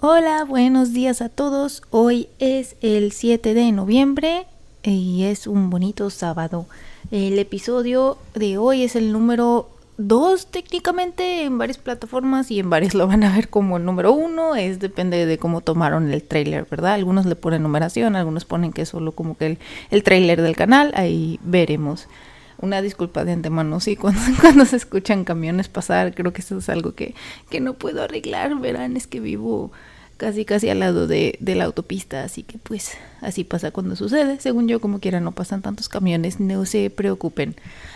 Hola, buenos días a todos. Hoy es el 7 de noviembre y es un bonito sábado. El episodio de hoy es el número 2 técnicamente en varias plataformas y en varias lo van a ver como el número 1. Es depende de cómo tomaron el trailer, ¿verdad? Algunos le ponen numeración, algunos ponen que es solo como que el, el trailer del canal. Ahí veremos. Una disculpa de antemano, sí, cuando, cuando se escuchan camiones pasar, creo que eso es algo que, que no puedo arreglar, verán, es que vivo casi casi al lado de, de, la autopista, así que pues así pasa cuando sucede. Según yo, como quiera, no pasan tantos camiones, no se preocupen.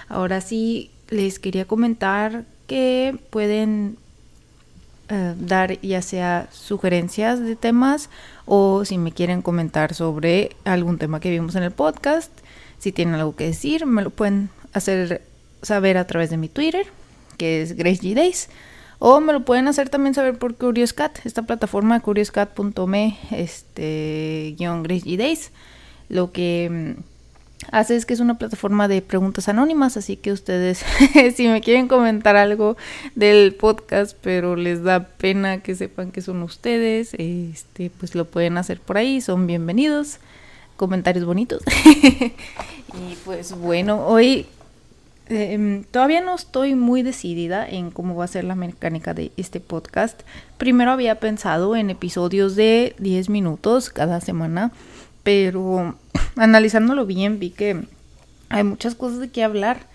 Ahora sí, les quería comentar que pueden eh, dar ya sea sugerencias de temas o si me quieren comentar sobre algún tema que vimos en el podcast si tienen algo que decir, me lo pueden hacer saber a través de mi Twitter, que es Grace Days. O me lo pueden hacer también saber por CuriousCat, esta plataforma curiouscat.me, este, guion Grace Days. Lo que mm, hace es que es una plataforma de preguntas anónimas, así que ustedes, si me quieren comentar algo del podcast, pero les da pena que sepan que son ustedes, este, pues lo pueden hacer por ahí, son bienvenidos comentarios bonitos. y pues bueno, hoy eh, todavía no estoy muy decidida en cómo va a ser la mecánica de este podcast. Primero había pensado en episodios de 10 minutos cada semana, pero analizándolo bien vi que hay muchas cosas de qué hablar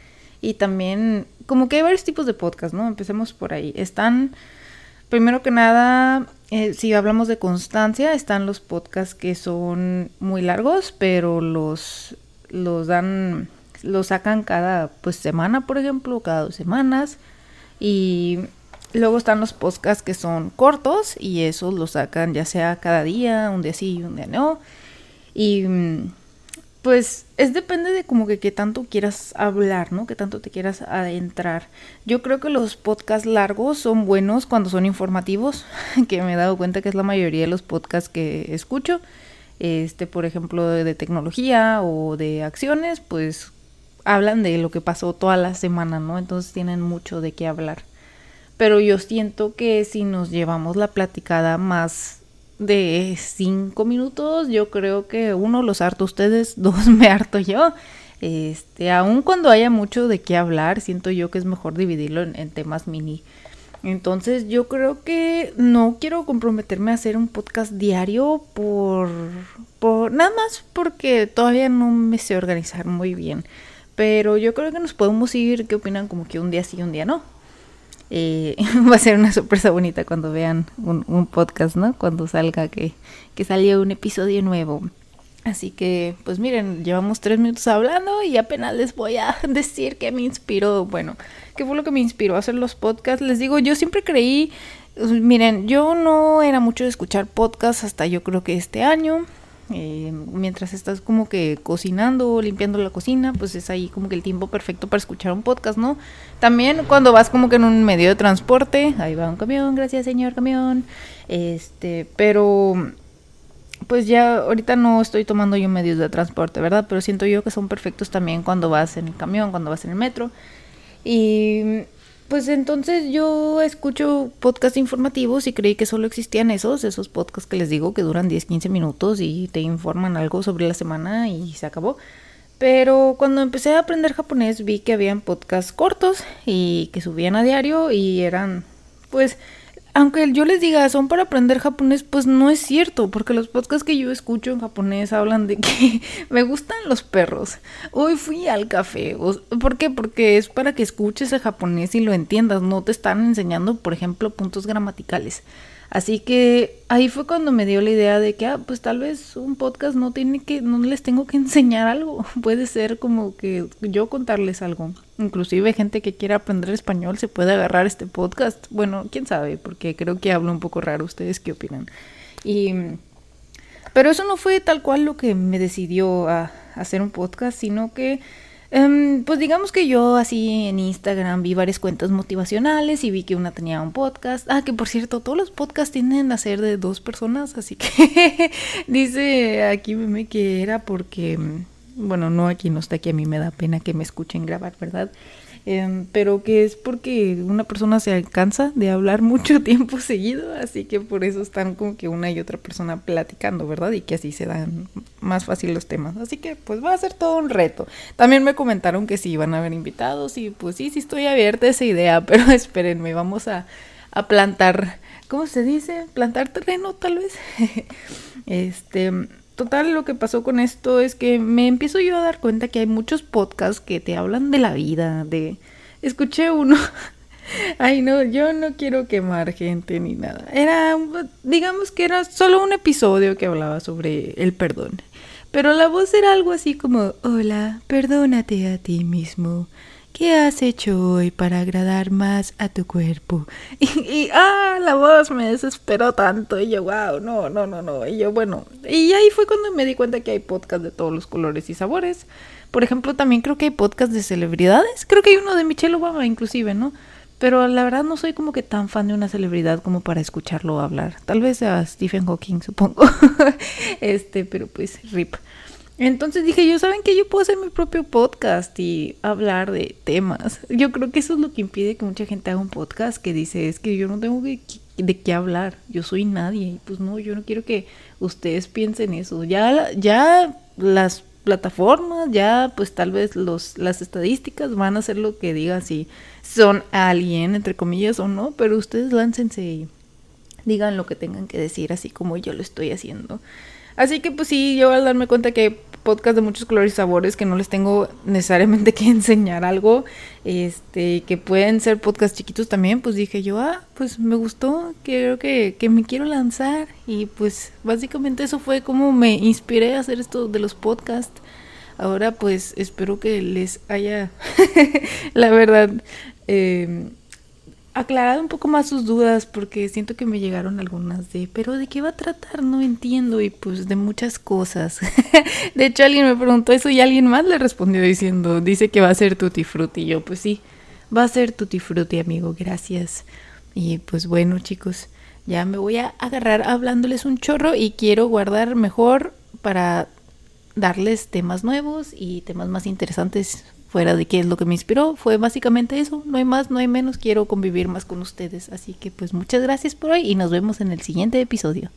y también como que hay varios tipos de podcast, ¿no? Empecemos por ahí. Están, primero que nada, eh, si hablamos de constancia, están los podcasts que son muy largos, pero los, los dan, los sacan cada pues semana, por ejemplo, cada dos semanas. Y luego están los podcasts que son cortos y esos los sacan ya sea cada día, un día sí, un día no. Y pues es depende de como que qué tanto quieras hablar, ¿no? Que tanto te quieras adentrar. Yo creo que los podcasts largos son buenos cuando son informativos, que me he dado cuenta que es la mayoría de los podcasts que escucho. Este, por ejemplo, de, tecnología o de acciones, pues hablan de lo que pasó toda la semana, ¿no? Entonces tienen mucho de qué hablar. Pero yo siento que si nos llevamos la platicada más de cinco minutos, yo creo que uno los harto ustedes, dos me harto yo. Este, aun cuando haya mucho de qué hablar, siento yo que es mejor dividirlo en, temas mini. Entonces yo creo que no quiero comprometerme a hacer un podcast diario por, por nada más porque todavía no me sé organizar muy bien. Pero yo creo que nos podemos ir, ¿qué opinan? Como que un día sí, un día no. Eh, va a ser una sorpresa bonita cuando vean un, podcast, ¿no? Cuando salga que, que salió un episodio nuevo. Así que, pues miren, llevamos tres minutos hablando y apenas les voy a decir que me inspiró, bueno, qué fue lo que me inspiró a hacer los podcasts. Les digo, yo siempre creí, miren, yo no era mucho de escuchar podcasts hasta yo creo que este año. Eh, mientras estás como que cocinando o limpiando la cocina, pues es ahí como que el tiempo perfecto para escuchar un podcast, ¿no? También cuando vas como que en un medio de transporte, ahí va un camión, gracias señor camión, este, pero pues ya ahorita no estoy tomando yo medios de transporte, ¿verdad? Pero siento yo que son perfectos también cuando vas en el camión, cuando vas en el metro. Y pues entonces yo escucho podcasts informativos y creí que solo existían esos, esos podcasts que les digo que duran 10, 15 minutos y te informan algo sobre la semana y se acabó. Pero cuando empecé a aprender japonés vi que habían podcasts cortos y que subían a diario y eran pues aunque yo les diga, son para aprender japonés, pues no es cierto, porque los podcasts que yo escucho en japonés hablan de que me gustan los perros. Hoy fui al café. ¿Por qué? Porque es para que escuches el japonés y lo entiendas, no te están enseñando, por ejemplo, puntos gramaticales. Así que ahí fue cuando me dio la idea de que, ah, pues tal vez un podcast no tiene que, no les tengo que enseñar algo. Puede ser como que yo contarles algo. Inclusive gente que quiera aprender español se puede agarrar este podcast. Bueno, quién sabe, porque creo que hablo un poco raro. ¿Ustedes qué opinan? Y, pero eso no fue tal cual lo que me decidió a hacer un podcast, sino que Em, pues digamos que yo así en Instagram vi varias cuentas motivacionales y vi que una tenía un podcast. Ah, que por cierto, todos los podcasts tienden a ser de dos personas, así que dice aquí meme que era porque, bueno, no aquí no está, que a mí me da pena que me escuchen grabar, ¿verdad? Em, pero que es porque una persona se alcanza de hablar mucho tiempo seguido, así que por eso están como que una y otra persona platicando, ¿verdad? Y que así se dan más fácil los temas. Así que pues va a ser todo un reto. También me comentaron que sí iban a haber invitados y pues sí, sí estoy abierta a esa idea, pero espérenme, vamos a, a plantar, ¿cómo se dice? Plantar terreno tal vez. este total, lo que pasó con esto es que me empiezo yo a dar cuenta que hay muchos podcasts que te hablan de la vida, de... Escuché uno. Ay, no, yo no quiero quemar gente ni nada. Era, digamos que era solo un episodio que hablaba sobre el perdón. Pero la voz era algo así como, hola, perdónate a ti mismo. ¿Qué has hecho hoy para agradar más a tu cuerpo? Y, ah, la voz me desesperó tanto. Y yo, wow, no, no, no, no. Y yo, bueno, y ahí fue cuando me di cuenta que hay podcasts de todos los colores y sabores. Por ejemplo, también creo que hay podcasts de celebridades. Creo que hay uno de Michelle Obama, inclusive, ¿no? Pero la verdad no soy como que tan fan de una celebridad como para escucharlo hablar. Tal vez a Stephen Hawking, supongo. este, pero pues, rip. Entonces dije, yo saben que yo puedo hacer mi propio podcast y hablar de temas. Yo creo que eso es lo que impide que mucha gente haga un podcast que dice, es que yo no tengo de qué hablar, yo soy nadie. Y pues no, yo no quiero que ustedes piensen eso. Ya, ya las plataformas, ya pues tal vez los, las estadísticas van a hacer lo que digan si son alguien, entre comillas, o no, pero ustedes láncense y digan lo que tengan que decir, así como yo lo estoy haciendo. Así que pues sí, yo al darme cuenta que podcast de muchos colores y sabores que no les tengo necesariamente que enseñar algo, este, que pueden ser podcasts chiquitos también, pues dije yo, ah, pues me gustó, creo que, que me quiero lanzar y pues básicamente eso fue como me inspiré a hacer esto de los podcasts. Ahora pues espero que les haya, la verdad, eh, aclarado un poco más sus dudas porque siento que me llegaron algunas de, pero ¿de qué va a tratar? No entiendo y pues de muchas cosas. de hecho alguien me preguntó eso y alguien más le respondió diciendo, dice que va a ser tutti frutti. Y yo pues sí, va a ser tutti frutti amigo, gracias. Y pues bueno chicos, ya me voy a agarrar hablándoles un chorro y quiero guardar mejor para darles temas nuevos y temas más interesantes fuera de qué es lo que me inspiró, fue básicamente eso, no hay más, no hay menos, quiero convivir más con ustedes, así que pues muchas gracias por hoy y nos vemos en el siguiente episodio.